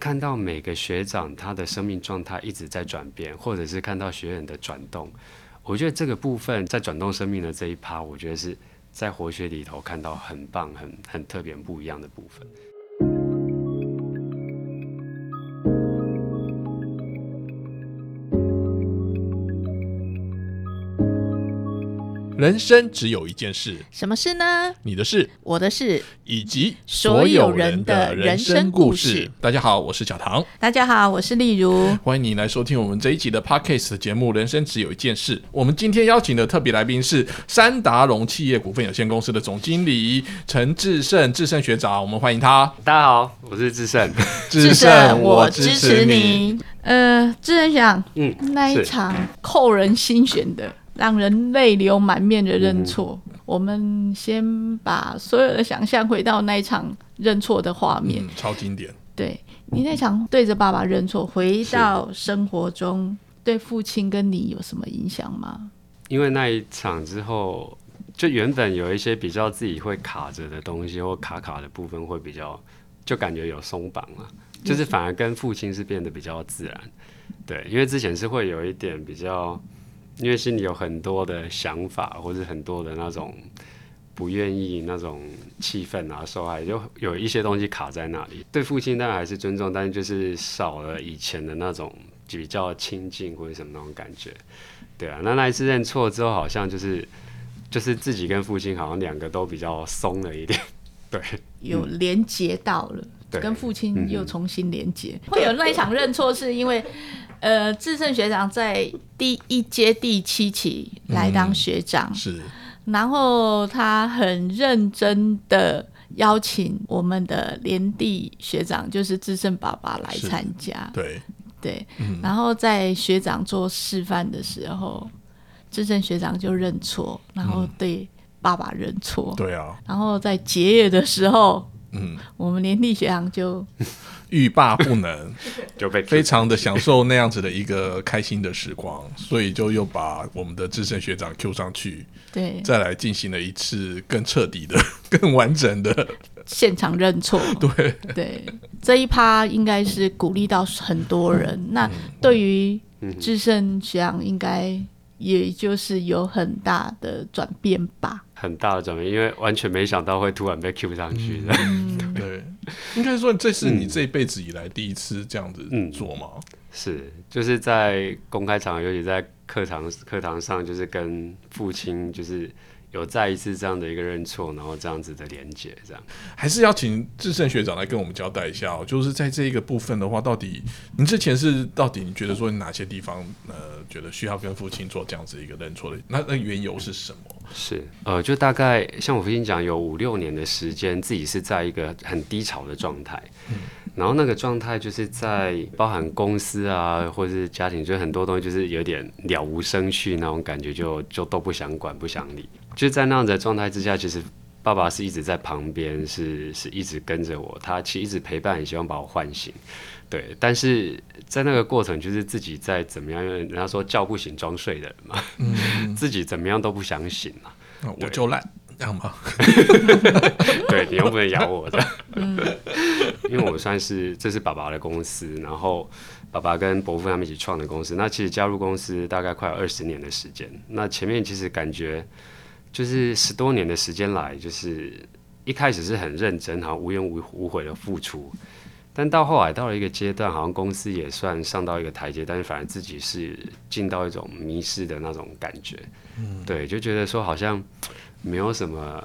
看到每个学长他的生命状态一直在转变，或者是看到学员的转动，我觉得这个部分在转动生命的这一趴，我觉得是在活学里头看到很棒、很很特别、不一样的部分。人生只有一件事，什么事呢？你的事，我的事，以及所有人的人生故事。大家好，我是小唐，大家好，我是例如，欢迎你来收听我们这一集的 Podcast 节目《人生只有一件事》。我们今天邀请的特别来宾是三达龙企业股份有限公司的总经理陈志胜，志胜学长，我们欢迎他。大家好，我是志胜，志胜，我支持你。呃，志胜想，嗯，那一场扣人心弦的。让人泪流满面的认错。我们先把所有的想象回到那一场认错的画面，超经典。对你那场对着爸爸认错，回到生活中，对父亲跟你有什么影响吗？因为那一场之后，就原本有一些比较自己会卡着的东西，或卡卡的部分会比较，就感觉有松绑了，就是反而跟父亲是变得比较自然。对，因为之前是会有一点比较。因为心里有很多的想法，或者很多的那种不愿意那种气愤啊、受害，就有一些东西卡在那里。对父亲当然还是尊重，但是就是少了以前的那种比较亲近或者什么那种感觉。对啊，那那一次认错之后，好像就是就是自己跟父亲好像两个都比较松了一点。对，有连接到了，跟父亲又重新连接。会有那一场认错，是因为。呃，志胜学长在第一阶第七期来当学长，是，然后他很认真的邀请我们的连弟学长，就是志胜爸爸来参加，对。对，然后在学长做示范的时候，志胜学长就认错，然后对爸爸认错，对啊，然后在结业的时候，嗯，我们连弟学长就。欲罢不能，就被非常的享受那样子的一个开心的时光，所以就又把我们的资深学长 Q 上去，对，再来进行了一次更彻底的、更完整的 现场认错。对对，这一趴应该是鼓励到很多人。那对于资深学长，应该也就是有很大的转变吧。很大的转变，因为完全没想到会突然被 Q 上去的。对，应该说这是你这一辈子以来第一次这样子做吗？是，就是在公开场合，尤其在课堂课堂上，就是跟父亲就是。有再一次这样的一个认错，然后这样子的连接，这样还是要请志胜学长来跟我们交代一下哦。就是在这一个部分的话，到底您之前是到底你觉得说哪些地方呃，觉得需要跟父亲做这样子一个认错的？那那缘由是什么？是呃，就大概像我父亲讲，有五六年的时间，自己是在一个很低潮的状态。嗯。然后那个状态就是在包含公司啊，或者是家庭，就很多东西就是有点了无生趣那种感觉，就就都不想管，不想理。就在那样的状态之下，其实爸爸是一直在旁边，是是一直跟着我，他其实一直陪伴，希望把我唤醒。对，但是在那个过程，就是自己在怎么样，因为人家说叫不醒装睡的人嘛，自己怎么样都不想醒嘛，我就烂。这样吗？对 你又不能咬我的，因为我算是这是爸爸的公司，然后爸爸跟伯父他们一起创的公司。那其实加入公司大概快有二十年的时间。那前面其实感觉就是十多年的时间来，就是一开始是很认真，好像无怨无无悔的付出。但到后来到了一个阶段，好像公司也算上到一个台阶，但是反而自己是进到一种迷失的那种感觉。嗯，对，就觉得说好像。没有什么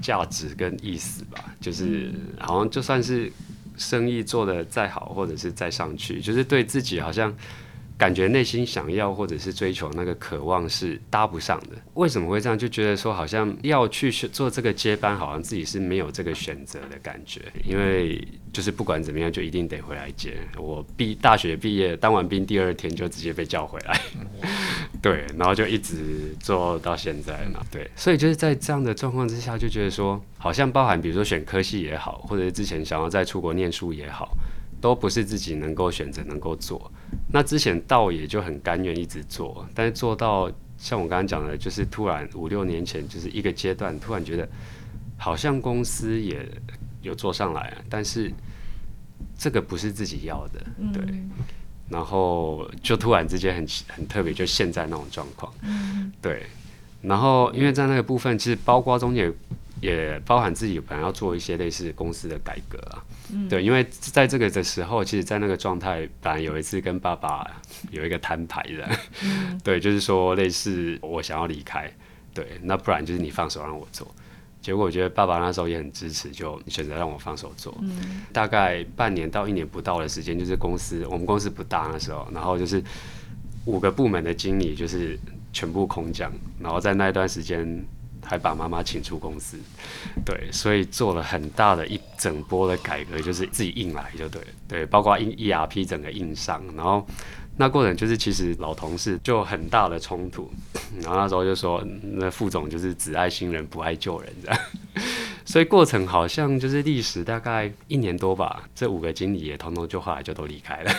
价值跟意思吧，就是好像就算是生意做的再好，或者是再上去，就是对自己好像。感觉内心想要或者是追求那个渴望是搭不上的，为什么会这样？就觉得说好像要去做这个接班，好像自己是没有这个选择的感觉，因为就是不管怎么样，就一定得回来接。我毕大学毕业当完兵第二天就直接被叫回来，对，然后就一直做到现在嘛，对，所以就是在这样的状况之下，就觉得说好像包含比如说选科系也好，或者是之前想要再出国念书也好。都不是自己能够选择、能够做。那之前倒也就很甘愿一直做，但是做到像我刚刚讲的，就是突然五六年前就是一个阶段，突然觉得好像公司也有做上来，但是这个不是自己要的，对。然后就突然之间很很特别，就现在那种状况，对。然后因为在那个部分，其实包括中间也包含自己本来要做一些类似公司的改革啊，对。因为在这个的时候，其实，在那个状态，本来有一次跟爸爸有一个摊牌的，对，就是说类似我想要离开，对，那不然就是你放手让我做。结果我觉得爸爸那时候也很支持，就选择让我放手做。大概半年到一年不到的时间，就是公司我们公司不大那时候，然后就是五个部门的经理就是全部空降，然后在那一段时间还把妈妈请出公司，对，所以做了很大的一整波的改革，就是自己硬来就对，对，包括硬 ERP 整个硬上，然后。那过程就是其实老同事就很大的冲突，然后那时候就说那副总就是只爱新人不爱旧人这样，所以过程好像就是历时大概一年多吧，这五个经理也通通就后来就都离开了，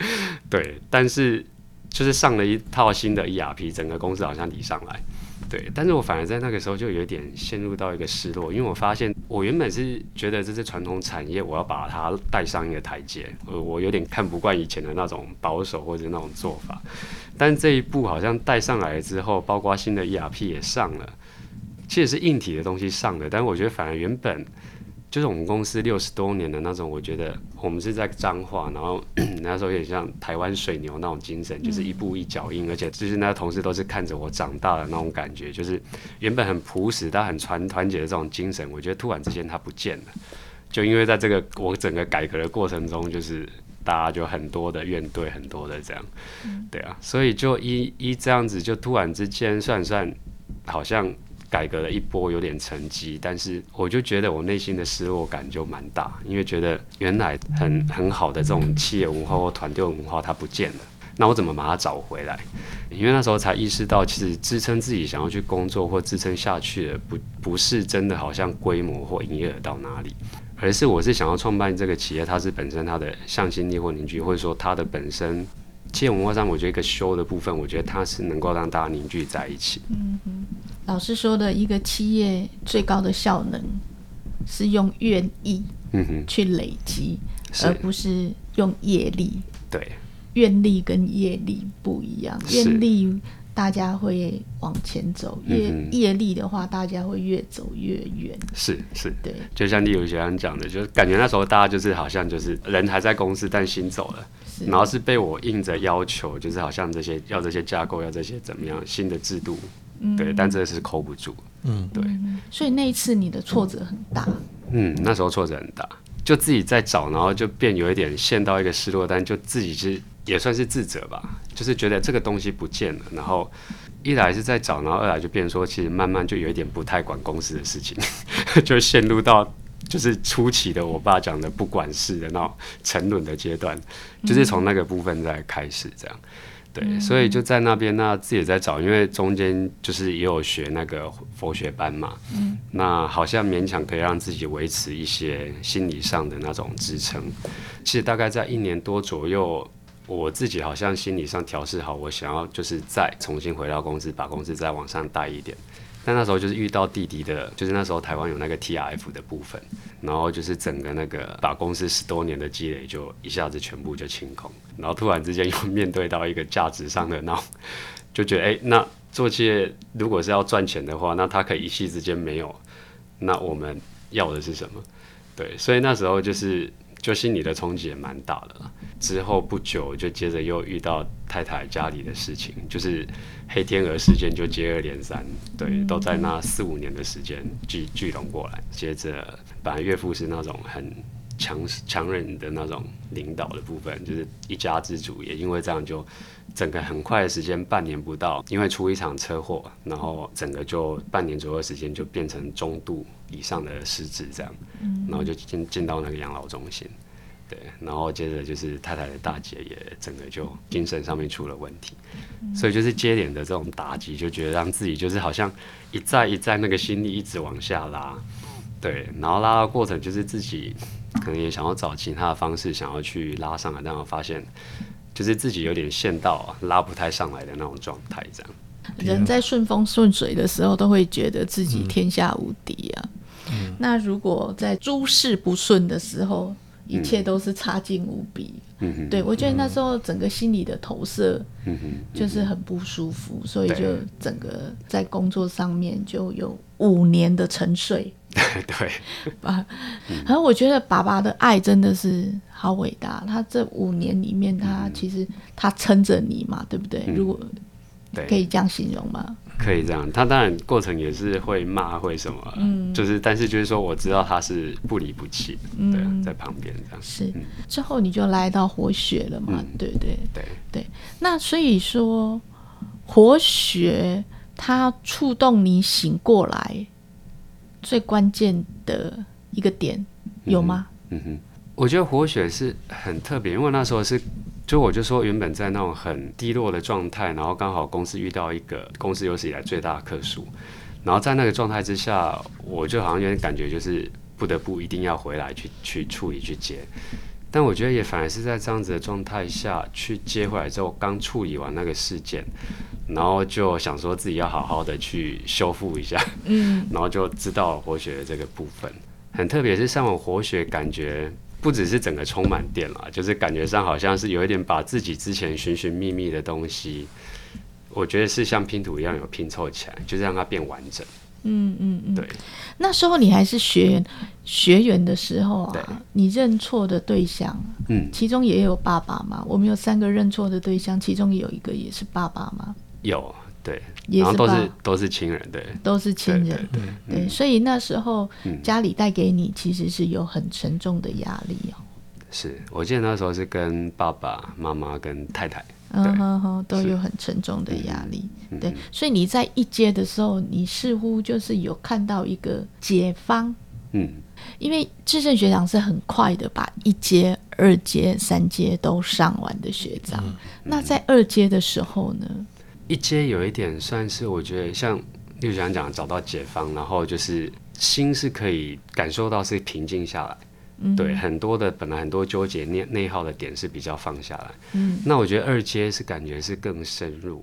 对，但是就是上了一套新的 ERP，整个公司好像提上来。对，但是我反而在那个时候就有点陷入到一个失落，因为我发现我原本是觉得这是传统产业，我要把它带上一个台阶，呃，我有点看不惯以前的那种保守或者那种做法，但这一步好像带上来了之后，包括新的 ERP 也上了，其实是硬体的东西上了，但是我觉得反而原本。就是我们公司六十多年的那种，我觉得我们是在彰化，然后 那时候有点像台湾水牛那种精神，就是一步一脚印，而且就是那同事都是看着我长大的那种感觉，就是原本很朴实但很团团结的这种精神，我觉得突然之间它不见了，就因为在这个我整个改革的过程中，就是大家就很多的怨怼，很多的这样，对啊，所以就一一这样子，就突然之间算算好像。改革了一波，有点成绩，但是我就觉得我内心的失落感就蛮大，因为觉得原来很很好的这种企业文化或团队文化它不见了，那我怎么把它找回来？因为那时候才意识到，其实支撑自己想要去工作或支撑下去的，不不是真的好像规模或营业额到哪里，而是我是想要创办这个企业，它是本身它的向心力或凝聚，或者说它的本身企业文化上，我觉得一个修的部分，我觉得它是能够让大家凝聚在一起。嗯哼。老师说的一个企业最高的效能是用愿意去累积，而不是用业力。对，愿力跟业力不一样。愿力大家会往前走，业业力的话，大家会越走越远。是是，对。就像例如学长讲的，就是感觉那时候大家就是好像就是人还在公司，但心走了，然后是被我硬着要求，就是好像这些要这些架构，要这些怎么样新的制度。对，但这是扣不住。嗯，对。所以那一次你的挫折很大。嗯，那时候挫折很大，就自己在找，然后就变有一点陷到一个失落，但就自己是也算是自责吧，就是觉得这个东西不见了。然后一来是在找，然后二来就变说，其实慢慢就有一点不太管公司的事情，就陷入到就是初期的我爸讲的不管事的那种沉沦的阶段，就是从那个部分在开始这样。对，所以就在那边，那自己也在找，因为中间就是也有学那个佛学班嘛，嗯，那好像勉强可以让自己维持一些心理上的那种支撑。其实大概在一年多左右，我自己好像心理上调试好，我想要就是再重新回到公司，把公司再往上带一点。但那时候就是遇到弟弟的，就是那时候台湾有那个 T R F 的部分，然后就是整个那个把公司十多年的积累就一下子全部就清空，然后突然之间又面对到一个价值上的那，就觉得哎，那做企业如果是要赚钱的话，那它可以一夕之间没有，那我们要的是什么？对，所以那时候就是就心里的冲击也蛮大的。之后不久就接着又遇到太太家里的事情，就是黑天鹅事件就接二连三，对，都在那四五年的时间聚聚拢过来。接着本来岳父是那种很强强忍的那种领导的部分，就是一家之主，也因为这样就整个很快的时间，半年不到，因为出一场车祸，然后整个就半年左右的时间就变成中度以上的失智这样，然后就进进到那个养老中心。对，然后接着就是太太的大姐也整个就精神上面出了问题，所以就是接连的这种打击，就觉得让自己就是好像一再一再那个心力一直往下拉，对，然后拉的过程就是自己可能也想要找其他的方式想要去拉上来，但我发现就是自己有点陷到拉不太上来的那种状态，这样。人在顺风顺水的时候都会觉得自己天下无敌啊，那如果在诸事不顺的时候。一切都是差劲无比。嗯对我觉得那时候整个心理的投射，嗯就是很不舒服，所以就整个在工作上面就有五年的沉睡。对，啊，然后我觉得爸爸的爱真的是好伟大。他这五年里面，他其实他撑着你嘛，对不对？如果可以这样形容吗？可以这样，他当然过程也是会骂会什么，嗯，就是但是就是说我知道他是不离不弃，对，在旁边这样。是之后你就来到活血了嘛？对对对对。那所以说活血它触动你醒过来最关键的一个点有吗？嗯哼，我觉得活血是很特别，因为那时候是。就我就说，原本在那种很低落的状态，然后刚好公司遇到一个公司有史以来最大的客数，然后在那个状态之下，我就好像有点感觉，就是不得不一定要回来去去处理去接。但我觉得也反而是在这样子的状态下去接回来之后，刚处理完那个事件，然后就想说自己要好好的去修复一下，嗯，然后就知道活血的这个部分，很特别是上完活血感觉。不只是整个充满电了，就是感觉上好像是有一点把自己之前寻寻觅觅的东西，我觉得是像拼图一样有拼凑起来，就是让它变完整。嗯嗯嗯，对。那时候你还是学员学员的时候啊，你认错的对象，嗯，其中也有爸爸吗？我们有三个认错的对象，其中有一个也是爸爸吗？有。对，然后都是都是亲人，对，都是亲人，对对，所以那时候家里带给你其实是有很沉重的压力哦。是我记得那时候是跟爸爸妈妈跟太太，嗯哼哼，都有很沉重的压力。对，所以你在一阶的时候，你似乎就是有看到一个解方，嗯，因为智胜学长是很快的把一阶、二阶、三阶都上完的学长，那在二阶的时候呢？一阶有一点算是，我觉得像六想讲找到解放，然后就是心是可以感受到是平静下来。嗯，对，很多的本来很多纠结内内耗的点是比较放下来。嗯，那我觉得二阶是感觉是更深入，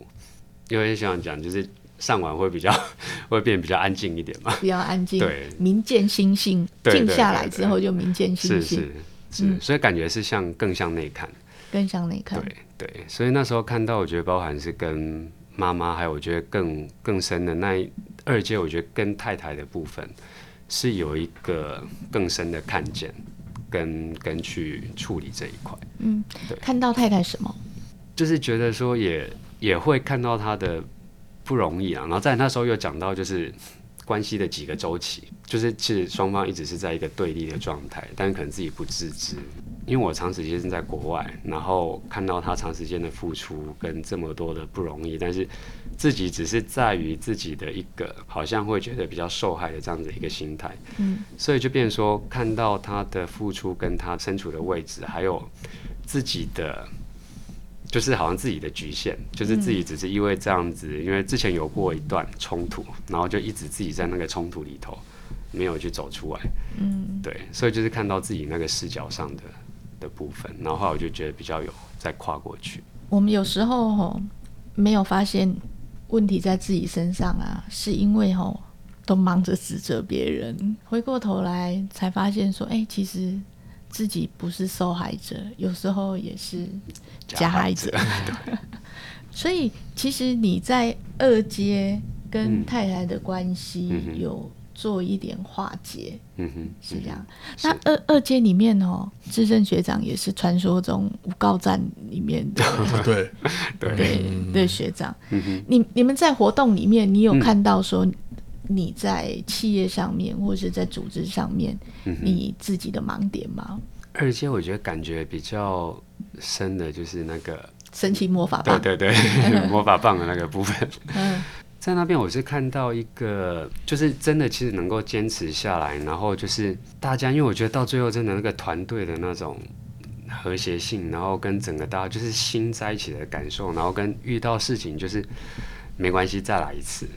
因为想讲就是上完会比较 会变比较安静一点嘛，比较安静。对，明见心性，静下来之后就明见心性。是是是，所以感觉是像更向内看。更向内看，对对，所以那时候看到，我觉得包含是跟妈妈，还有我觉得更更深的那二阶，我觉得跟太太的部分是有一个更深的看见，跟跟去处理这一块。嗯，对，看到太太什么？就是觉得说也也会看到她的不容易啊，然后在那时候又讲到就是关系的几个周期，就是其实双方一直是在一个对立的状态，但可能自己不自知。因为我长时间是在国外，然后看到他长时间的付出跟这么多的不容易，但是自己只是在于自己的一个好像会觉得比较受害的这样子一个心态，嗯，所以就变成说看到他的付出跟他身处的位置，还有自己的就是好像自己的局限，就是自己只是因为这样子，因为之前有过一段冲突，然后就一直自己在那个冲突里头没有去走出来，嗯，对，所以就是看到自己那个视角上的。的部分，然后我就觉得比较有再跨过去。我们有时候吼没有发现问题在自己身上啊，是因为吼都忙着指责别人，回过头来才发现说，哎，其实自己不是受害者，有时候也是加害者。所以其实你在二阶跟太太的关系有。做一点化解，嗯哼，是这样。那二二阶里面哦，资深学长也是传说中五告站里面的，对对对学长。嗯哼，你你们在活动里面，你有看到说你在企业上面或者是在组织上面，你自己的盲点吗？二阶我觉得感觉比较深的就是那个神奇魔法棒，对对对，魔法棒的那个部分。嗯。在那边，我是看到一个，就是真的，其实能够坚持下来，然后就是大家，因为我觉得到最后，真的那个团队的那种和谐性，然后跟整个大家就是心在一起的感受，然后跟遇到事情就是没关系，再来一次，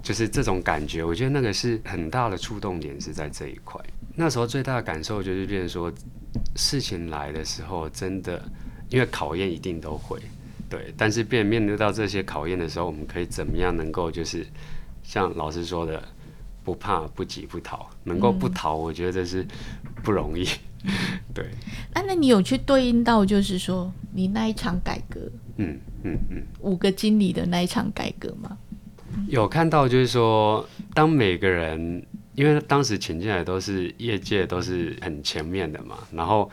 就是这种感觉，我觉得那个是很大的触动点是在这一块。那时候最大的感受就是，变成说事情来的时候，真的因为考验一定都会。对，但是面面对到这些考验的时候，我们可以怎么样能够就是像老师说的，不怕不急不逃，能够不逃，我觉得这是不容易。对。啊，那你有去对应到，就是说你那一场改革，嗯嗯嗯，五个经理的那一场改革吗？有看到，就是说，当每个人，因为当时请进来都是业界都是很前面的嘛，然后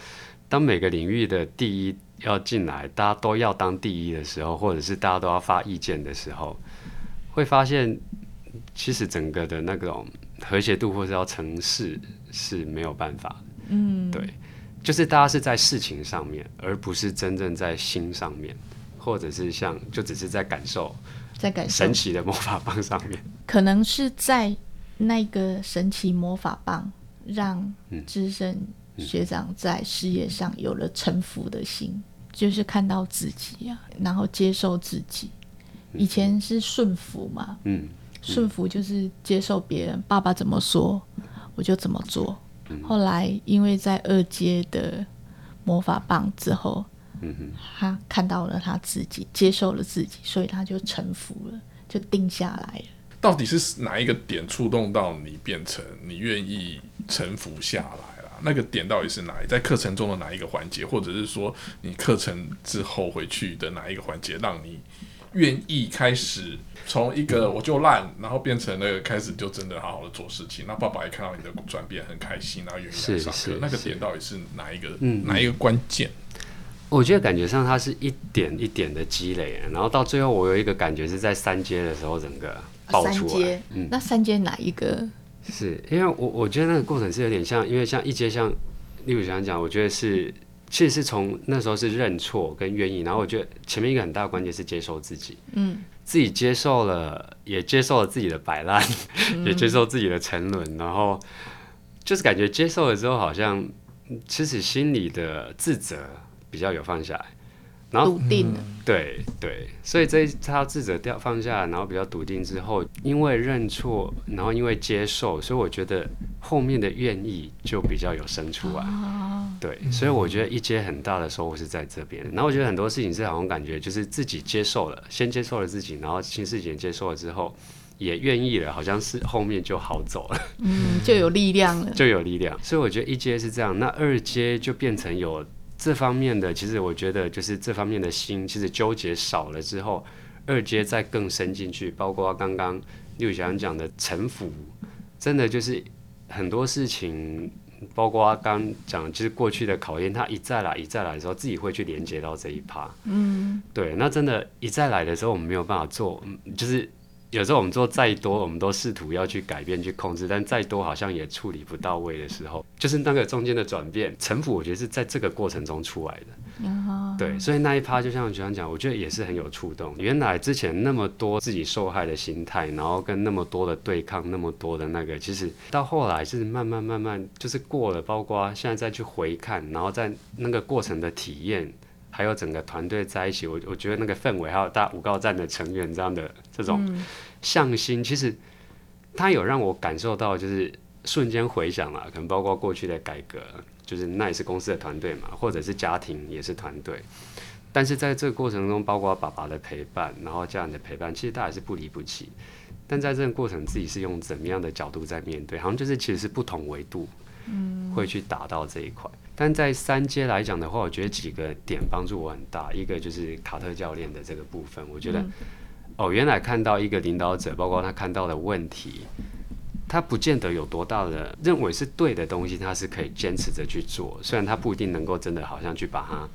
当每个领域的第一要进来，大家都要当第一的时候，或者是大家都要发意见的时候，会发现其实整个的那种和谐度或是要成事是没有办法的。嗯，对，就是大家是在事情上面，而不是真正在心上面，或者是像就只是在感受。在感受神奇的魔法棒上面，可能是在那个神奇魔法棒让资深学长在事业上有了臣服的心，就是看到自己啊，然后接受自己。以前是顺服嘛，嗯，顺服就是接受别人，爸爸怎么说我就怎么做。后来因为在二阶的魔法棒之后。嗯他看到了他自己，接受了自己，所以他就臣服了，就定下来了。到底是哪一个点触动到你，变成你愿意臣服下来了？那个点到底是哪里？在课程中的哪一个环节，或者是说你课程之后回去的哪一个环节，让你愿意开始从一个我就烂，然后变成那个开始就真的好好的做事情？那爸爸也看到你的转变，很开心，然后愿意来上课。那个点到底是哪一个？嗯哪一个关键？我觉得感觉上它是一点一点的积累，然后到最后我有一个感觉是在三阶的时候整个爆出来。嗯，那三阶哪一个？是因为我我觉得那个过程是有点像，因为像一阶像例如想讲，我觉得是其实是从那时候是认错跟愿意，然后我觉得前面一个很大的关键是接受自己，嗯，自己接受了，也接受了自己的摆烂，也接受自己的沉沦，然后就是感觉接受了之后，好像其实心里的自责。比较有放下来，然后笃定了对对，所以这他自责掉放下，然后比较笃定之后，因为认错，然后因为接受，所以我觉得后面的愿意就比较有生出来。对，所以我觉得一阶很大的收获是在这边。然后我觉得很多事情是好像感觉就是自己接受了，先接受了自己，然后新事情接受了之后，也愿意了，好像是后面就好走了。嗯，就有力量了，就有力量。所以我觉得一阶是这样，那二阶就变成有。这方面的，其实我觉得就是这方面的心，其实纠结少了之后，二阶再更深进去，包括刚刚六翔讲的城府，真的就是很多事情，包括刚讲就是过去的考验，他一再来一再来的时候，自己会去连接到这一趴。嗯，对，那真的，一再来的时候，我们没有办法做，就是。有时候我们做再多，我们都试图要去改变、去控制，但再多好像也处理不到位的时候，就是那个中间的转变，城府我觉得是在这个过程中出来的。对，所以那一趴就像我刚讲，我觉得也是很有触动。原来之前那么多自己受害的心态，然后跟那么多的对抗，那么多的那个，其实到后来是慢慢慢慢就是过了，包括现在再去回看，然后在那个过程的体验。还有整个团队在一起，我我觉得那个氛围，还有大五高站的成员这样的这种向心，其实他有让我感受到，就是瞬间回想了，可能包括过去的改革，就是那也是公司的团队嘛，或者是家庭也是团队，但是在这个过程中，包括爸爸的陪伴，然后家人的陪伴，其实大家是不离不弃，但在这个过程，自己是用怎么样的角度在面对，好像就是其实是不同维度，嗯，会去达到这一块。但在三阶来讲的话，我觉得几个点帮助我很大。一个就是卡特教练的这个部分，我觉得哦，原来看到一个领导者，包括他看到的问题，他不见得有多大的认为是对的东西，他是可以坚持着去做。虽然他不一定能够真的好像去把它，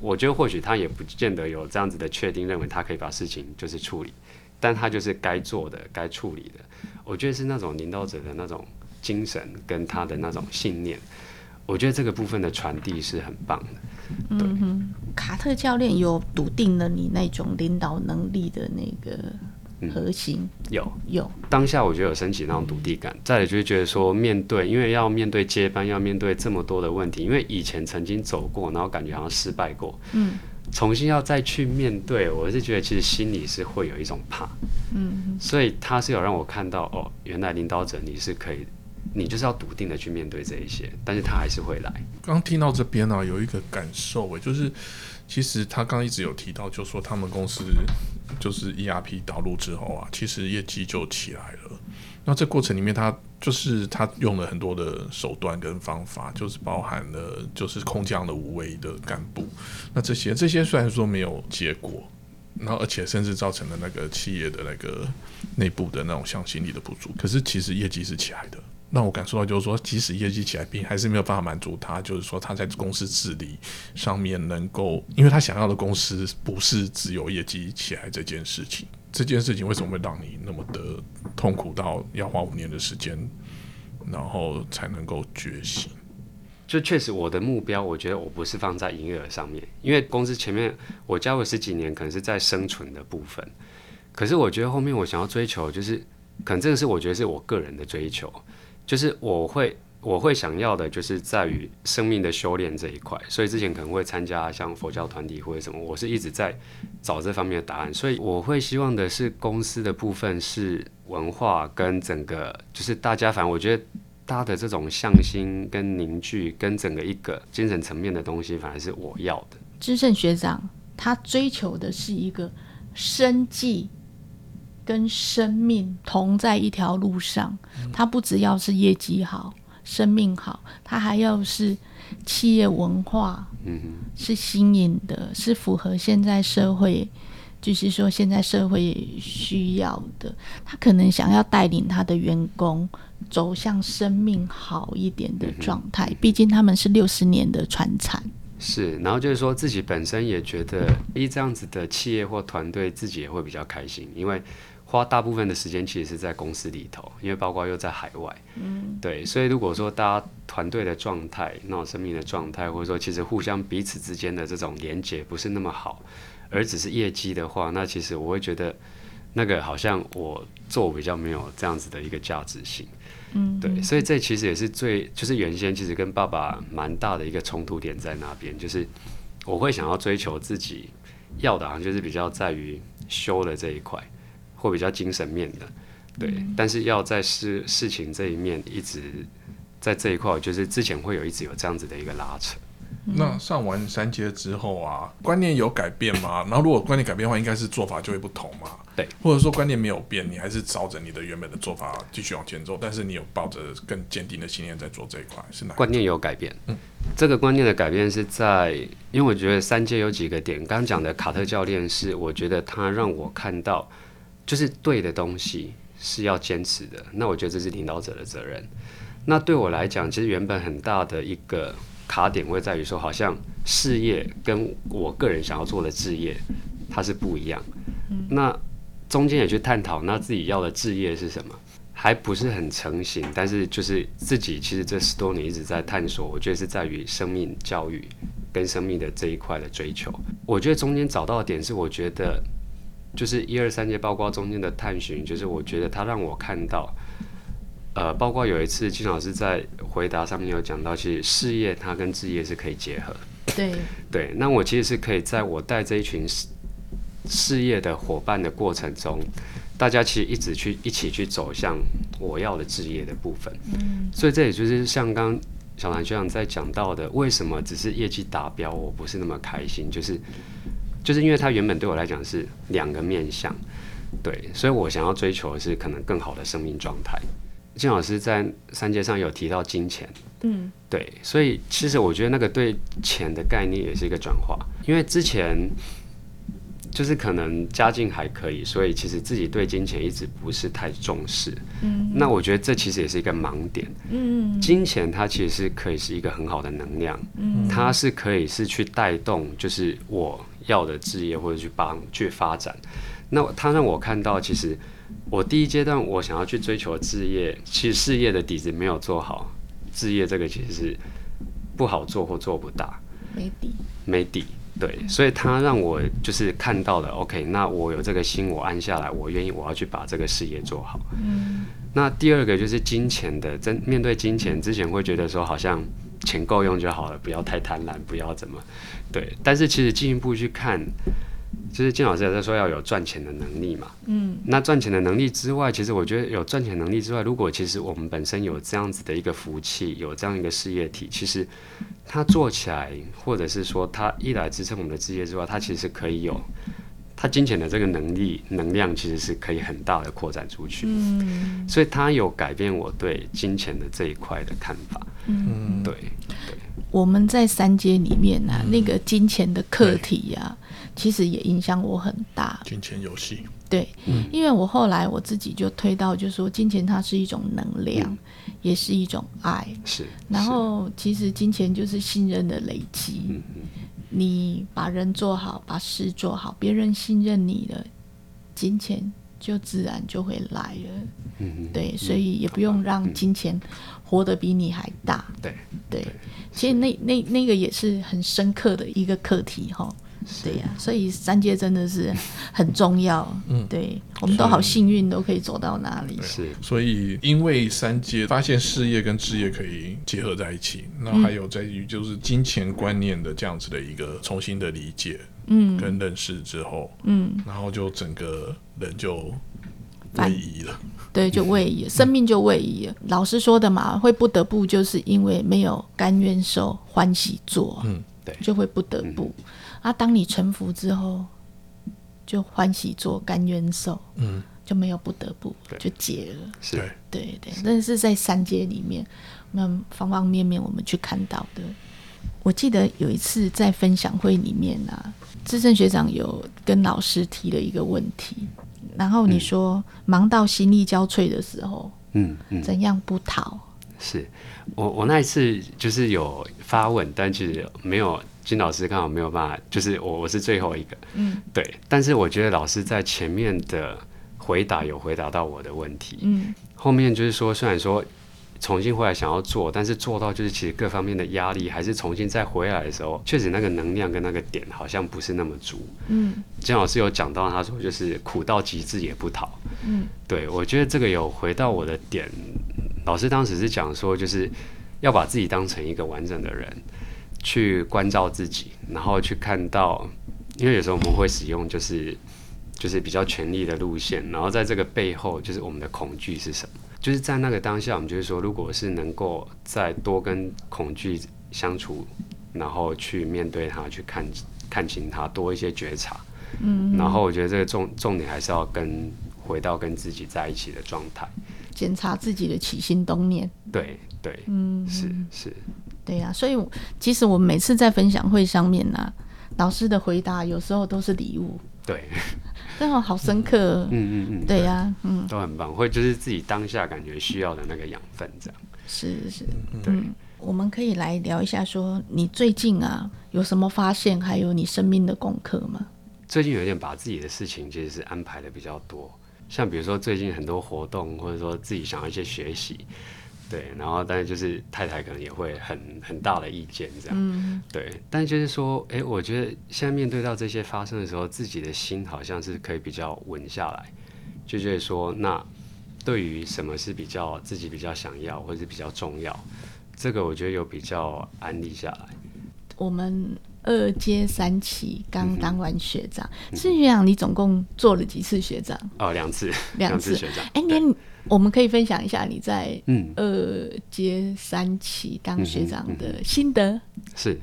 我觉得或许他也不见得有这样子的确定，认为他可以把事情就是处理，但他就是该做的、该处理的。我觉得是那种领导者的那种精神跟他的那种信念。我觉得这个部分的传递是很棒的。嗯哼，卡特教练有笃定了你那种领导能力的那个核心。有有，当下我觉得有升起那种笃定感。再来就是觉得说，面对因为要面对接班，要面对这么多的问题，因为以前曾经走过，然后感觉好像失败过。嗯。重新要再去面对，我是觉得其实心里是会有一种怕。嗯。所以他是有让我看到，哦，原来领导者你是可以。你就是要笃定的去面对这一些，但是他还是会来。刚听到这边呢，有一个感受诶，就是其实他刚一直有提到，就说他们公司就是 ERP 导入之后啊，其实业绩就起来了。那这过程里面，他就是他用了很多的手段跟方法，就是包含了就是空降了五位的干部。那这些这些虽然说没有结果，然后而且甚至造成了那个企业的那个内部的那种向心力的不足，可是其实业绩是起来的。让我感受到就是说，即使业绩起来，并还是没有办法满足他，就是说他在公司治理上面能够，因为他想要的公司不是只有业绩起来这件事情。这件事情为什么会让你那么的痛苦到要花五年的时间，然后才能够觉醒？就确实我的目标，我觉得我不是放在营业额上面，因为公司前面我教了十几年，可能是在生存的部分。可是我觉得后面我想要追求，就是可能这个是我觉得是我个人的追求。就是我会我会想要的，就是在于生命的修炼这一块，所以之前可能会参加像佛教团体或者什么，我是一直在找这方面的答案。所以我会希望的是公司的部分是文化跟整个，就是大家反正我觉得他的这种向心跟凝聚跟整个一个精神层面的东西，反而是我要的。知胜学长他追求的是一个生计。跟生命同在一条路上，他不只要是业绩好、生命好，他还要是企业文化，嗯是新颖的，是符合现在社会，就是说现在社会需要的。他可能想要带领他的员工走向生命好一点的状态，毕竟他们是六十年的传产。是，然后就是说自己本身也觉得，一这样子的企业或团队，自己也会比较开心，因为。花大部分的时间其实是在公司里头，因为包括又在海外，嗯，对，所以如果说大家团队的状态、那种生命的状态，或者说其实互相彼此之间的这种连接不是那么好，而只是业绩的话，那其实我会觉得那个好像我做比较没有这样子的一个价值性，嗯，对，所以这其实也是最就是原先其实跟爸爸蛮大的一个冲突点在那边，就是我会想要追求自己要的，好像就是比较在于修的这一块。或比较精神面的，对，但是要在事事情这一面一直在这一块，就是之前会有一直有这样子的一个拉扯。那上完三阶之后啊，观念有改变吗？然后如果观念改变的话，应该是做法就会不同嘛。对，或者说观念没有变，你还是照着你的原本的做法继续往前走，但是你有抱着更坚定的信念在做这一块，是哪？观念有改变。嗯，这个观念的改变是在，因为我觉得三阶有几个点，刚刚讲的卡特教练是，我觉得他让我看到。就是对的东西是要坚持的，那我觉得这是领导者的责任。那对我来讲，其实原本很大的一个卡点会在于说，好像事业跟我个人想要做的置业，它是不一样。那中间也去探讨，那自己要的置业是什么，还不是很成型。但是就是自己其实这十多年一直在探索，我觉得是在于生命教育跟生命的这一块的追求。我觉得中间找到的点是，我觉得。就是一二三节，包括中间的探寻，就是我觉得他让我看到，呃，包括有一次金老师在回答上面有讲到，其实事业它跟置业是可以结合。对对，那我其实是可以在我带这一群事事业的伙伴的过程中，大家其实一直去一起去走向我要的置业的部分。嗯，所以这也就是像刚小兰学长在讲到的，为什么只是业绩达标，我不是那么开心，就是。就是因为它原本对我来讲是两个面向，对，所以我想要追求的是可能更好的生命状态。金老师在三阶上有提到金钱，嗯，对，所以其实我觉得那个对钱的概念也是一个转化，因为之前就是可能家境还可以，所以其实自己对金钱一直不是太重视，嗯，那我觉得这其实也是一个盲点，嗯，金钱它其实是可以是一个很好的能量，嗯，它是可以是去带动，就是我。要的置业或者去帮去发展，那他让我看到，其实我第一阶段我想要去追求置业，其实事业的底子没有做好，置业这个其实是不好做或做不大，没底，没底，对，所以他让我就是看到了，OK，那我有这个心，我安下来，我愿意，我要去把这个事业做好。嗯，那第二个就是金钱的，真面对金钱之前会觉得说好像。钱够用就好了，不要太贪婪，不要怎么，对。但是其实进一步去看，就是金老师也在说要有赚钱的能力嘛。嗯。那赚钱的能力之外，其实我觉得有赚钱能力之外，如果其实我们本身有这样子的一个福气，有这样一个事业体，其实它做起来，或者是说它一来支撑我们的事业之外，它其实可以有他金钱的这个能力能量其实是可以很大的扩展出去，嗯，所以他有改变我对金钱的这一块的看法，嗯，对对。我们在三阶里面呢，那个金钱的课题呀，其实也影响我很大。金钱游戏，对，因为我后来我自己就推到，就是说金钱它是一种能量，也是一种爱，是。然后其实金钱就是信任的累积。嗯嗯。你把人做好，把事做好，别人信任你了，金钱就自然就会来了。嗯对，所以也不用让金钱活得比你还大。对对，其实那那那个也是很深刻的一个课题哈。对呀，所以三阶真的是 很重要。嗯，对，我们都好幸运，都可以走到哪里。是，所以因为三阶发现事业跟置业可以结合在一起，那还有在于就是金钱观念的这样子的一个重新的理解，嗯，跟认识之后，嗯，然后就整个人就位移了。对，就位移，生命就位移了。老师说的嘛，会不得不就是因为没有甘愿受，欢喜做，嗯，对，就会不得不。啊，当你臣服之后，就欢喜做，甘愿受，嗯，就没有不得不，就解了。是，对对，那是在三阶里面，那方方面面我们去看到的。我记得有一次在分享会里面啊，资深学长有跟老师提了一个问题，然后你说忙到心力交瘁的时候，嗯嗯，怎样不逃？是我我那一次就是有发问，但其实没有。金老师刚好没有办法，就是我我是最后一个，嗯，对。但是我觉得老师在前面的回答有回答到我的问题，嗯。后面就是说，虽然说重新回来想要做，但是做到就是其实各方面的压力，还是重新再回来的时候，确实那个能量跟那个点好像不是那么足，嗯。金老师有讲到，他说就是苦到极致也不逃，嗯。对我觉得这个有回到我的点，老师当时是讲说，就是要把自己当成一个完整的人。去关照自己，然后去看到，因为有时候我们会使用就是就是比较权力的路线，然后在这个背后，就是我们的恐惧是什么？就是在那个当下，我们就是说，如果是能够再多跟恐惧相处，然后去面对它，去看看清它，多一些觉察，嗯，然后我觉得这个重重点还是要跟回到跟自己在一起的状态，检查自己的起心动念，对对，嗯，是是。对呀，所以其实我们每次在分享会上面呢，老师的回答有时候都是礼物。对，真的好深刻。嗯嗯嗯，对呀，嗯，都很棒，会就是自己当下感觉需要的那个养分，这样。是是，对。我们可以来聊一下，说你最近啊有什么发现，还有你生命的功课吗？最近有点把自己的事情其实是安排的比较多，像比如说最近很多活动，或者说自己想要一些学习。对，然后但是就是太太可能也会很很大的意见这样，对，但就是说，哎，我觉得现在面对到这些发生的时候，自己的心好像是可以比较稳下来，就觉得说，那对于什么是比较自己比较想要或者是比较重要，这个我觉得有比较安利下来。我们二阶三期刚当完学长，是学长，你总共做了几次学长？哦，两次，两次学长。我们可以分享一下你在二阶三期当学长的心得，是，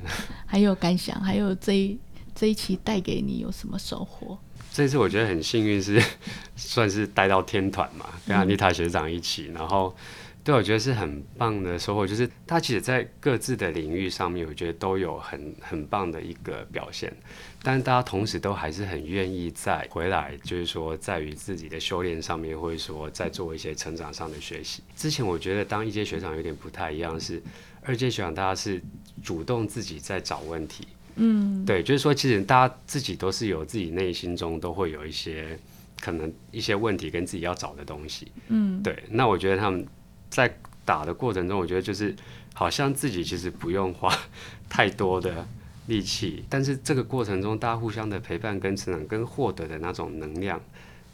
还有感想，还有这一这一期带给你有什么收获？这次我觉得很幸运，是 算是带到天团嘛，跟阿妮塔学长一起，然后。对，我觉得是很棒的收获，就是他其实，在各自的领域上面，我觉得都有很很棒的一个表现。但是大家同时都还是很愿意再回来，就是说，在于自己的修炼上面，或者说在做一些成长上的学习。之前我觉得当一阶学长有点不太一样，是二阶学长大家是主动自己在找问题。嗯，对，就是说，其实大家自己都是有自己内心中都会有一些可能一些问题跟自己要找的东西。嗯，对，那我觉得他们。在打的过程中，我觉得就是好像自己其实不用花 太多的力气，但是这个过程中大家互相的陪伴跟成长跟获得的那种能量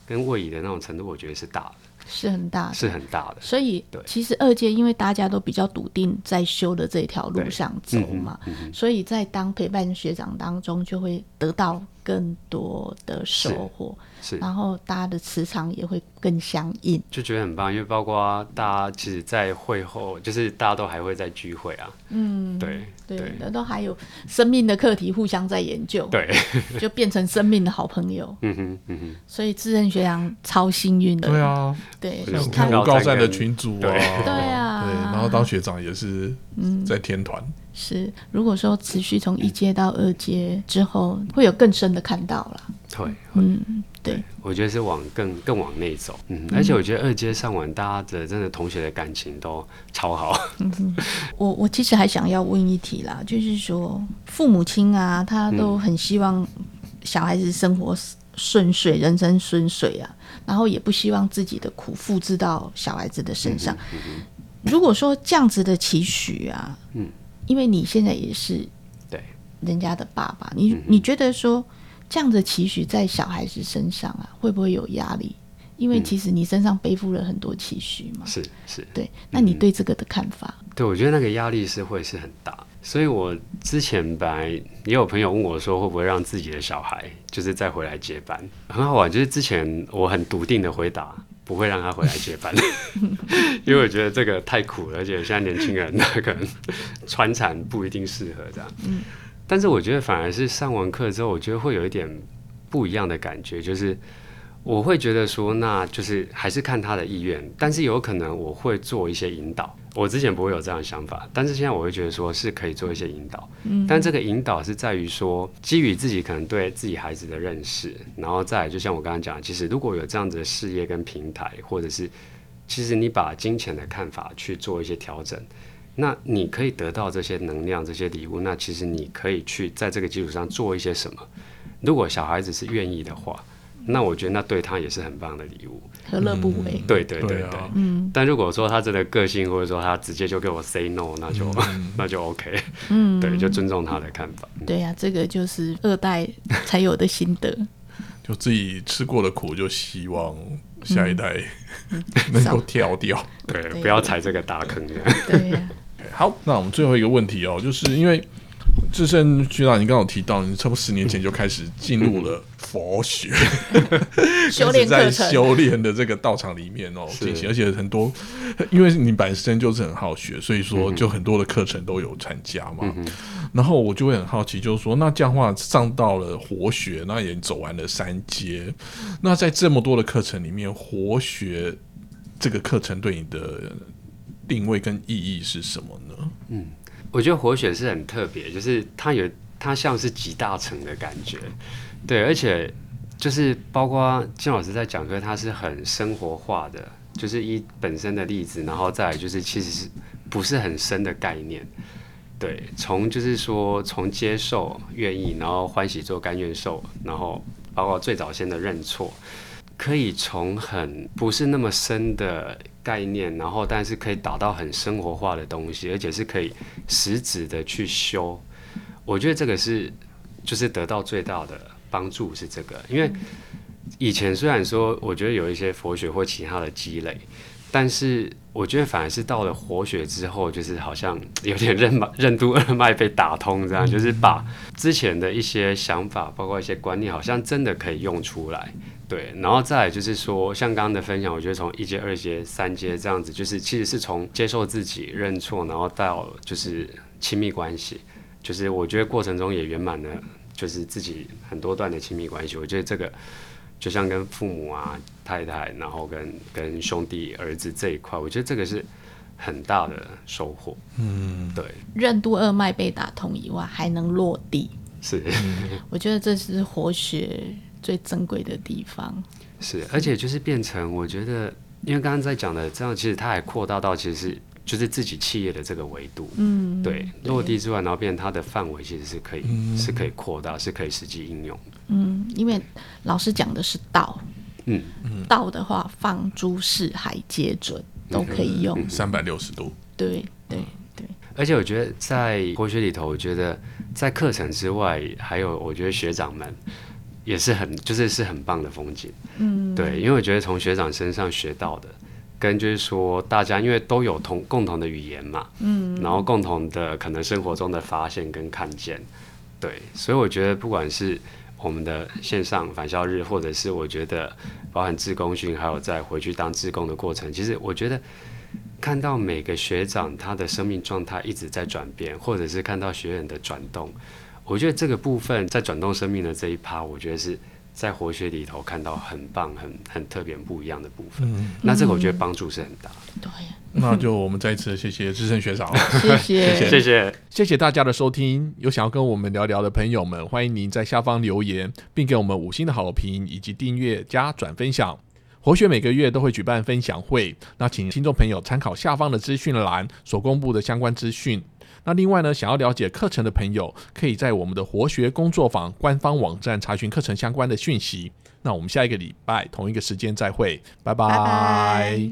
跟位移的那种程度，我觉得是大的。是很大的，是很大的。所以，其实二阶因为大家都比较笃定在修的这条路上走嘛，所以在当陪伴学长当中，就会得到更多的收获。是，然后大家的磁场也会更相应，就觉得很棒。因为包括大家其实，在会后，就是大家都还会在聚会啊。嗯，对对，那都还有生命的课题互相在研究，对，就变成生命的好朋友。嗯哼嗯哼，所以智仁学长超幸运的。对啊，对，看到高赞的群主啊，对啊，对，然后当学长也是在天团。是，如果说持续从一阶到二阶之后，会有更深的看到了。会，嗯，对，我觉得是往更更往内走。嗯，而且我觉得二阶上完，大家的真的同学的感情都超好。嗯我我其实还想要问一题啦，就是说父母亲啊，他都很希望小孩子生活顺遂，人生顺遂啊，然后也不希望自己的苦复制到小孩子的身上。如果说这样子的期许啊，嗯。因为你现在也是对人家的爸爸，你你觉得说这样的期许在小孩子身上啊，会不会有压力？因为其实你身上背负了很多期许嘛。是是，对。那你对这个的看法？对，我觉得那个压力是会是很大。所以我之前本来也有朋友问我说，会不会让自己的小孩就是再回来接班？很好玩，就是之前我很笃定的回答。不会让他回来接班，因为我觉得这个太苦了，而且现在年轻人他可能穿产不一定适合这样。嗯，但是我觉得反而是上完课之后，我觉得会有一点不一样的感觉，就是我会觉得说，那就是还是看他的意愿，但是有可能我会做一些引导。我之前不会有这样的想法，但是现在我会觉得说是可以做一些引导，嗯，但这个引导是在于说基于自己可能对自己孩子的认识，然后再就像我刚刚讲，其实如果有这样子的事业跟平台，或者是其实你把金钱的看法去做一些调整，那你可以得到这些能量、这些礼物，那其实你可以去在这个基础上做一些什么。如果小孩子是愿意的话。那我觉得那对他也是很棒的礼物，何乐不为？对对对对，嗯。但如果说他真的个性，或者说他直接就给我 say no，那就 那就 OK，嗯，对，就尊重他的看法。对呀，这个就是二代才有的心得。就自己吃过的苦，就希望下一代 能够跳掉，对，不要踩这个大坑。对。好，那我们最后一个问题哦，就是因为。智胜局长，你刚刚有提到，你差不多十年前就开始进入了佛学，修炼在修炼的这个道场里面哦进行，而且很多，因为你本身就是很好学，所以说就很多的课程都有参加嘛。然后我就会很好奇，就是说，那这样的话上到了活学，那也走完了三阶，那在这么多的课程里面，活学这个课程对你的定位跟意义是什么呢？嗯。我觉得活学是很特别，就是它有它像是集大成的感觉，对，而且就是包括金老师在讲课，它是很生活化的，就是一本身的例子，然后再来就是其实是不是很深的概念，对，从就是说从接受、愿意，然后欢喜做、甘愿受，然后包括最早先的认错。可以从很不是那么深的概念，然后但是可以达到很生活化的东西，而且是可以实质的去修。我觉得这个是就是得到最大的帮助是这个，因为以前虽然说我觉得有一些佛学或其他的积累，但是我觉得反而是到了活学之后，就是好像有点任脉任督二脉被打通，这样 就是把之前的一些想法，包括一些观念，好像真的可以用出来。对，然后再来就是说，像刚刚的分享，我觉得从一阶、二阶、三阶这样子，就是其实是从接受自己、认错，然后到就是亲密关系，就是我觉得过程中也圆满了，就是自己很多段的亲密关系。我觉得这个就像跟父母啊、太太，然后跟跟兄弟、儿子这一块，我觉得这个是很大的收获。嗯，对，任督二脉被打通以外，还能落地，是，我觉得这是活血。最珍贵的地方是，而且就是变成，我觉得，因为刚刚在讲的这样，其实它还扩大到，其实是就是自己企业的这个维度，嗯，对，落地之外，然后变它的范围其实是可以是可以扩大，是可以实际应用的。嗯，因为老师讲的是道，嗯道的话，放诸四海皆准，都可以用三百六十度。对对对。而且我觉得在国学里头，我觉得在课程之外，还有我觉得学长们。也是很，就是是很棒的风景，嗯，对，因为我觉得从学长身上学到的，跟就是说大家因为都有同共同的语言嘛，嗯，然后共同的可能生活中的发现跟看见，对，所以我觉得不管是我我们的线上返校日，或者是我觉得包含自工训，还有在回去当自工的过程，其实我觉得看到每个学长他的生命状态一直在转变，或者是看到学员的转动，我觉得这个部分在转动生命的这一趴，我觉得是。在活学里头看到很棒、很很特别、不一样的部分，那这个我觉得帮助是很大。对，那就我们再一次谢谢志胜学长，谢谢谢谢谢谢大家的收听。有想要跟我们聊聊的朋友们，欢迎您在下方留言，并给我们五星的好评以及订阅加转分享。活学每个月都会举办分享会，那请听众朋友参考下方的资讯栏所公布的相关资讯。那另外呢，想要了解课程的朋友，可以在我们的活学工作坊官方网站查询课程相关的讯息。那我们下一个礼拜同一个时间再会，拜拜。